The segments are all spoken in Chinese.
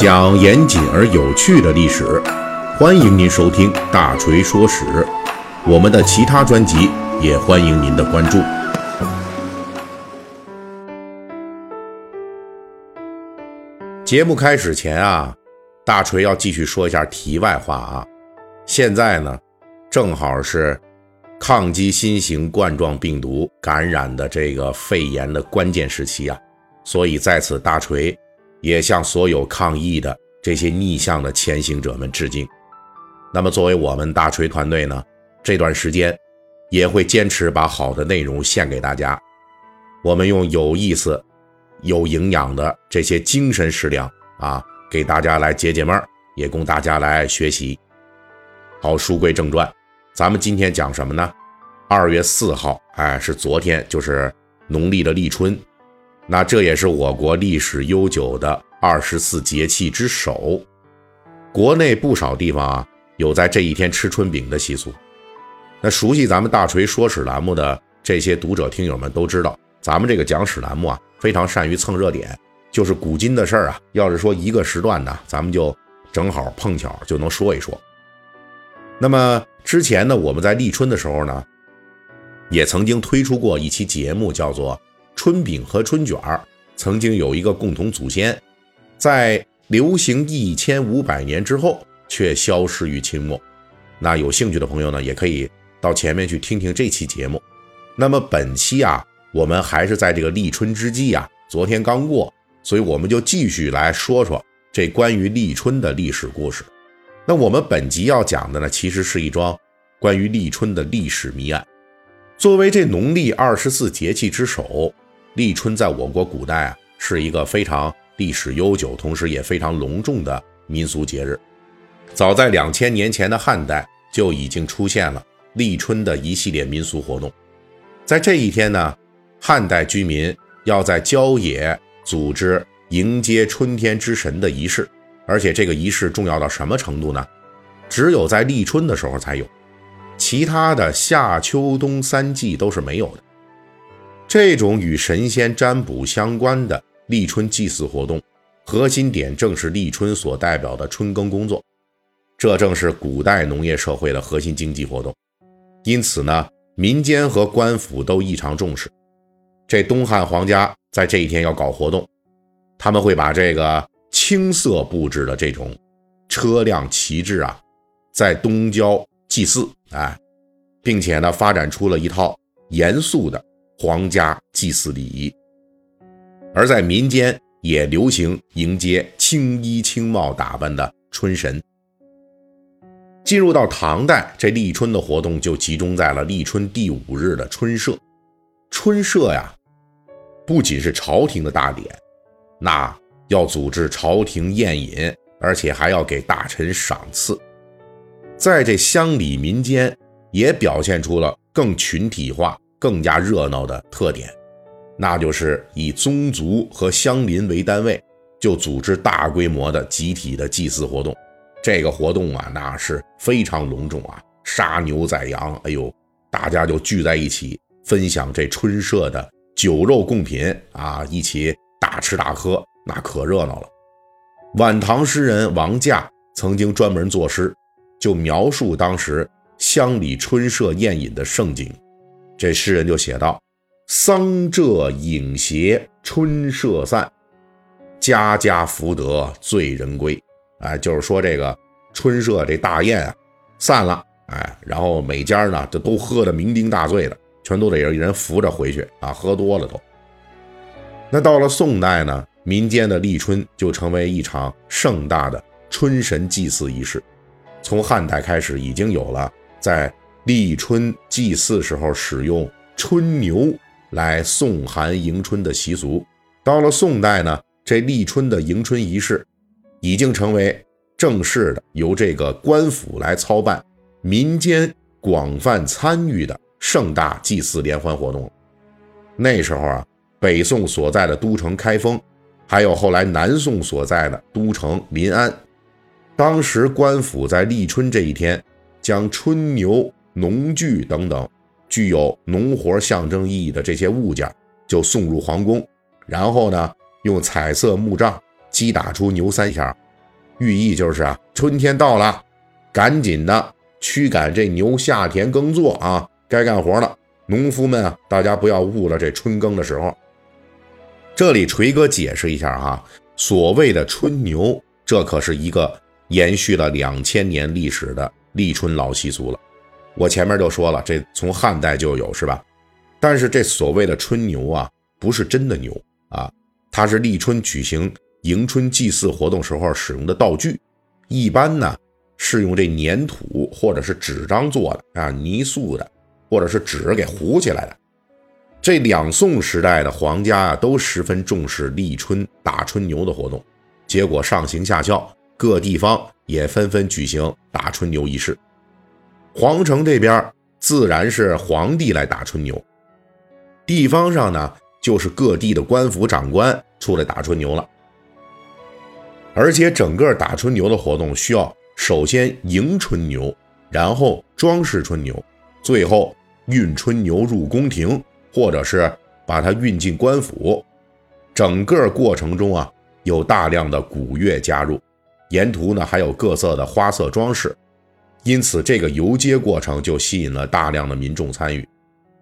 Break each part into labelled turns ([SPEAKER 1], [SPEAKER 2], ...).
[SPEAKER 1] 讲严谨而有趣的历史，欢迎您收听《大锤说史》。我们的其他专辑也欢迎您的关注。节目开始前啊，大锤要继续说一下题外话啊。现在呢，正好是抗击新型冠状病毒感染的这个肺炎的关键时期啊，所以在此大锤也向所有抗疫的这些逆向的前行者们致敬。那么，作为我们大锤团队呢，这段时间也会坚持把好的内容献给大家。我们用有意思。有营养的这些精神食粮啊，给大家来解解闷儿，也供大家来学习。好，书归正传，咱们今天讲什么呢？二月四号，哎，是昨天，就是农历的立春。那这也是我国历史悠久的二十四节气之首。国内不少地方啊，有在这一天吃春饼的习俗。那熟悉咱们大锤说史栏目的这些读者听友们都知道，咱们这个讲史栏目啊。非常善于蹭热点，就是古今的事儿啊。要是说一个时段呢，咱们就正好碰巧就能说一说。那么之前呢，我们在立春的时候呢，也曾经推出过一期节目，叫做《春饼和春卷儿》，曾经有一个共同祖先，在流行一千五百年之后却消失于清末。那有兴趣的朋友呢，也可以到前面去听听这期节目。那么本期啊。我们还是在这个立春之际啊，昨天刚过，所以我们就继续来说说这关于立春的历史故事。那我们本集要讲的呢，其实是一桩关于立春的历史谜案。作为这农历二十四节气之首，立春在我国古代啊，是一个非常历史悠久，同时也非常隆重的民俗节日。早在两千年前的汉代就已经出现了立春的一系列民俗活动，在这一天呢。汉代居民要在郊野组织迎接春天之神的仪式，而且这个仪式重要到什么程度呢？只有在立春的时候才有，其他的夏秋冬三季都是没有的。这种与神仙占卜相关的立春祭祀活动，核心点正是立春所代表的春耕工作，这正是古代农业社会的核心经济活动。因此呢，民间和官府都异常重视。这东汉皇家在这一天要搞活动，他们会把这个青色布置的这种车辆旗帜啊，在东郊祭祀，哎，并且呢，发展出了一套严肃的皇家祭祀礼仪。而在民间也流行迎接青衣青帽打扮的春神。进入到唐代，这立春的活动就集中在了立春第五日的春社。春社呀。不仅是朝廷的大典，那要组织朝廷宴饮，而且还要给大臣赏赐。在这乡里民间，也表现出了更群体化、更加热闹的特点，那就是以宗族和乡邻为单位，就组织大规模的集体的祭祀活动。这个活动啊，那是非常隆重啊，杀牛宰羊，哎呦，大家就聚在一起分享这春社的。酒肉贡品啊，一起大吃大喝，那可热闹了。晚唐诗人王驾曾经专门作诗，就描述当时乡里春社宴饮的盛景。这诗人就写道：“桑柘影斜春社散，家家福得醉人归。”哎，就是说这个春社这大宴啊散了，哎，然后每家呢这都喝得酩酊大醉的。全都得有一人扶着回去啊！喝多了都。那到了宋代呢，民间的立春就成为一场盛大的春神祭祀仪式。从汉代开始，已经有了在立春祭祀时候使用春牛来送寒迎春的习俗。到了宋代呢，这立春的迎春仪式已经成为正式的，由这个官府来操办，民间广泛参与的。盛大祭祀联欢活动，那时候啊，北宋所在的都城开封，还有后来南宋所在的都城临安，当时官府在立春这一天，将春牛、农具等等具有农活象征意义的这些物件，就送入皇宫，然后呢，用彩色木杖击打出牛三下，寓意就是啊，春天到了，赶紧的驱赶这牛下田耕作啊，该干活了。农夫们啊，大家不要误了这春耕的时候。这里锤哥解释一下啊，所谓的春牛，这可是一个延续了两千年历史的立春老习俗了。我前面就说了，这从汉代就有，是吧？但是这所谓的春牛啊，不是真的牛啊，它是立春举行迎春祭祀活动时候使用的道具，一般呢是用这粘土或者是纸张做的啊，泥塑的，或者是纸给糊起来的。这两宋时代的皇家啊，都十分重视立春打春牛的活动，结果上行下效，各地方也纷纷举行打春牛仪式。皇城这边自然是皇帝来打春牛，地方上呢就是各地的官府长官出来打春牛了。而且整个打春牛的活动需要首先迎春牛，然后装饰春牛，最后运春牛入宫廷。或者是把它运进官府，整个过程中啊，有大量的古乐加入，沿途呢还有各色的花色装饰，因此这个游街过程就吸引了大量的民众参与，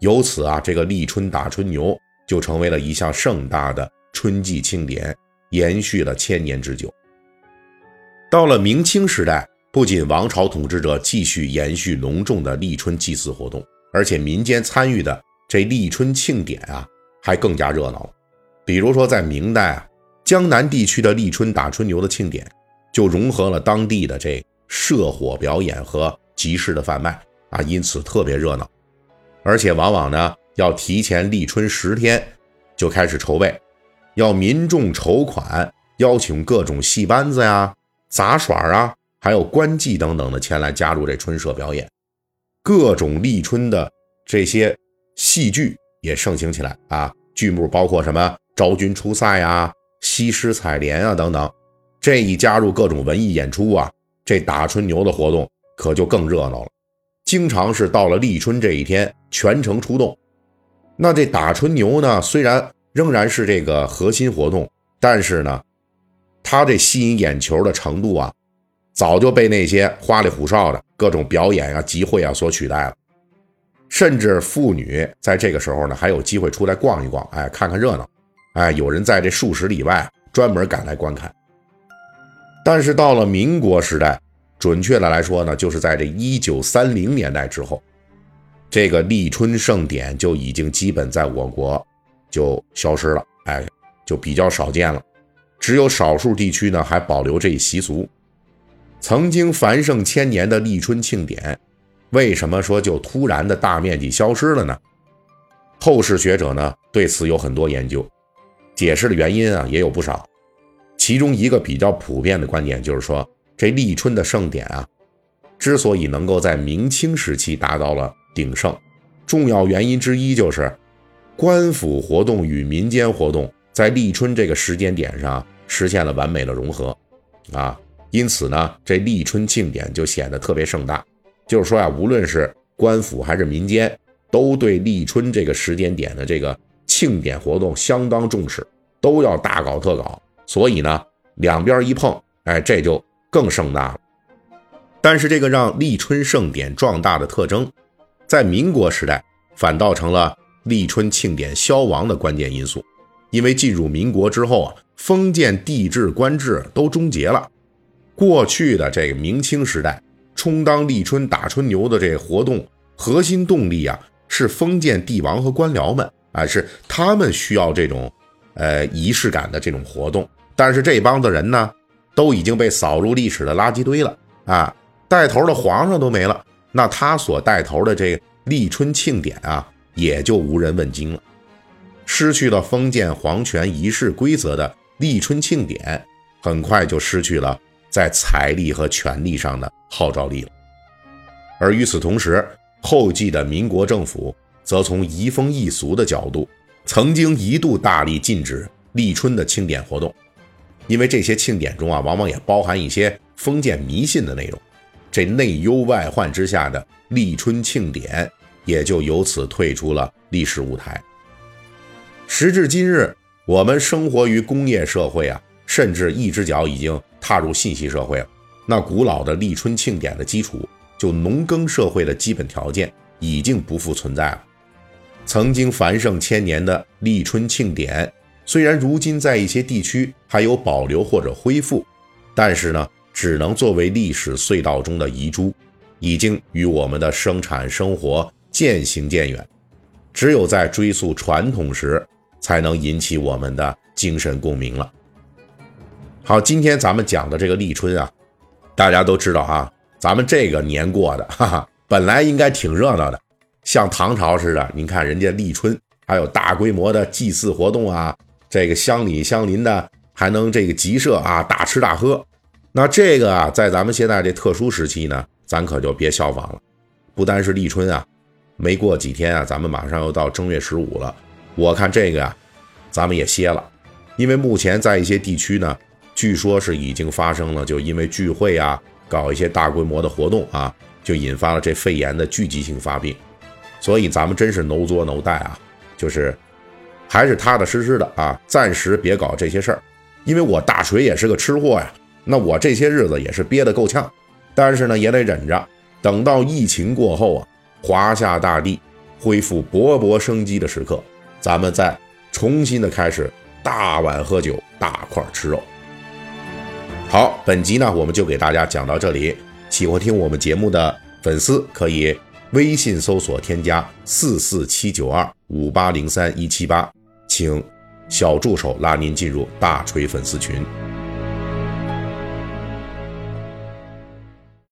[SPEAKER 1] 由此啊，这个立春打春牛就成为了一项盛大的春季庆典，延续了千年之久。到了明清时代，不仅王朝统治者继续延续隆重的立春祭祀活动，而且民间参与的。这立春庆典啊，还更加热闹了。比如说，在明代啊，江南地区的立春打春牛的庆典，就融合了当地的这社火表演和集市的贩卖啊，因此特别热闹。而且往往呢，要提前立春十天就开始筹备，要民众筹款，邀请各种戏班子呀、杂耍啊，还有官妓等等的前来加入这春社表演，各种立春的这些。戏剧也盛行起来啊！剧目包括什么昭君出塞啊、西施采莲啊等等。这一加入各种文艺演出啊，这打春牛的活动可就更热闹了。经常是到了立春这一天，全城出动。那这打春牛呢，虽然仍然是这个核心活动，但是呢，它这吸引眼球的程度啊，早就被那些花里胡哨的各种表演啊、集会啊所取代了。甚至妇女在这个时候呢，还有机会出来逛一逛，哎，看看热闹，哎，有人在这数十里外专门赶来观看。但是到了民国时代，准确的来说呢，就是在这一九三零年代之后，这个立春盛典就已经基本在我国就消失了，哎，就比较少见了。只有少数地区呢还保留这一习俗。曾经繁盛千年的立春庆典。为什么说就突然的大面积消失了呢？后世学者呢对此有很多研究，解释的原因啊也有不少。其中一个比较普遍的观点就是说，这立春的盛典啊，之所以能够在明清时期达到了鼎盛，重要原因之一就是官府活动与民间活动在立春这个时间点上实现了完美的融合啊，因此呢，这立春庆典就显得特别盛大。就是说呀，无论是官府还是民间，都对立春这个时间点的这个庆典活动相当重视，都要大搞特搞。所以呢，两边一碰，哎，这就更盛大了。但是这个让立春盛典壮大的特征，在民国时代反倒成了立春庆典消亡的关键因素。因为进入民国之后啊，封建帝制官制都终结了，过去的这个明清时代。充当立春打春牛的这个活动核心动力啊，是封建帝王和官僚们啊，是他们需要这种呃仪式感的这种活动。但是这帮子人呢，都已经被扫入历史的垃圾堆了啊！带头的皇上都没了，那他所带头的这个立春庆典啊，也就无人问津了。失去了封建皇权仪式规则的立春庆典，很快就失去了。在财力和权力上的号召力了，而与此同时，后继的民国政府则从移风易俗的角度，曾经一度大力禁止立春的庆典活动，因为这些庆典中啊，往往也包含一些封建迷信的内容。这内忧外患之下的立春庆典，也就由此退出了历史舞台。时至今日，我们生活于工业社会啊。甚至一只脚已经踏入信息社会了。那古老的立春庆典的基础，就农耕社会的基本条件已经不复存在了。曾经繁盛千年的立春庆典，虽然如今在一些地区还有保留或者恢复，但是呢，只能作为历史隧道中的遗珠，已经与我们的生产生活渐行渐远。只有在追溯传统时，才能引起我们的精神共鸣了。好，今天咱们讲的这个立春啊，大家都知道啊，咱们这个年过的，哈哈，本来应该挺热闹的。像唐朝似的，您看人家立春还有大规模的祭祀活动啊，这个乡里乡邻的还能这个集社啊，大吃大喝。那这个啊，在咱们现在这特殊时期呢，咱可就别效仿了。不单是立春啊，没过几天啊，咱们马上又到正月十五了。我看这个呀，咱们也歇了，因为目前在一些地区呢，据说是已经发生了，就因为聚会啊，搞一些大规模的活动啊，就引发了这肺炎的聚集性发病。所以咱们真是 no 作 no 带啊，就是还是踏踏实实的啊，暂时别搞这些事儿。因为我大锤也是个吃货呀，那我这些日子也是憋得够呛，但是呢也得忍着。等到疫情过后啊，华夏大地恢复勃勃生机的时刻，咱们再重新的开始大碗喝酒，大块吃肉。好，本集呢我们就给大家讲到这里。喜欢听我们节目的粉丝可以。微信搜索添加四四七九二五八零三一七八，请小助手拉您进入大锤粉丝群。